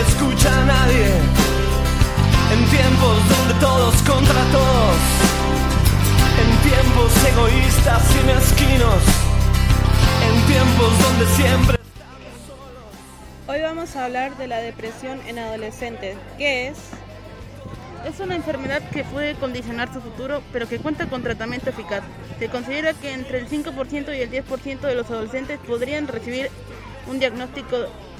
escucha a nadie. En tiempos donde todos contra todos. En tiempos egoístas y mezquinos. En tiempos donde siempre... Hoy vamos a hablar de la depresión en adolescentes. ¿Qué es? Es una enfermedad que puede condicionar su futuro, pero que cuenta con tratamiento eficaz. Se considera que entre el 5% y el 10% de los adolescentes podrían recibir un diagnóstico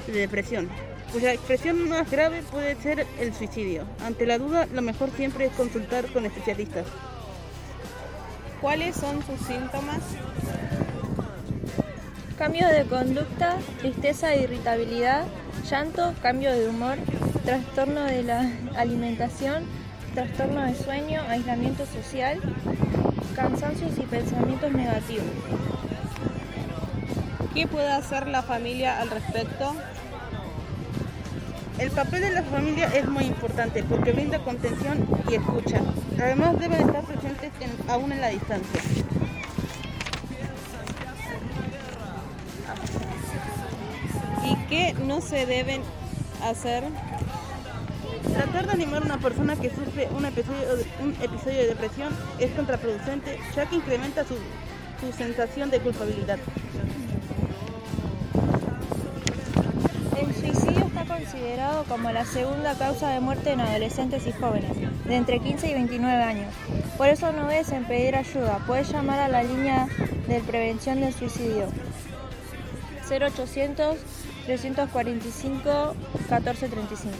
de depresión, cuya expresión más grave puede ser el suicidio. Ante la duda, lo mejor siempre es consultar con especialistas. ¿Cuáles son sus síntomas? Cambio de conducta, tristeza e irritabilidad, llanto, cambio de humor, trastorno de la alimentación, trastorno de sueño, aislamiento social, cansancios y pensamientos negativos. ¿Qué puede hacer la familia al respecto? El papel de la familia es muy importante porque brinda contención y escucha. Además deben estar presentes en- aún en la distancia. ¿Y qué no se deben hacer? Tratar de animar a una persona que sufre un episodio de, depresión es contraproducente ya que incrementa su sensación de culpabilidad. Considerado como la segunda causa de muerte en adolescentes y jóvenes, de entre 15 y 29 años. Por eso no dudes en pedir ayuda. Puedes llamar a la línea de prevención del suicidio 0800 345 1435.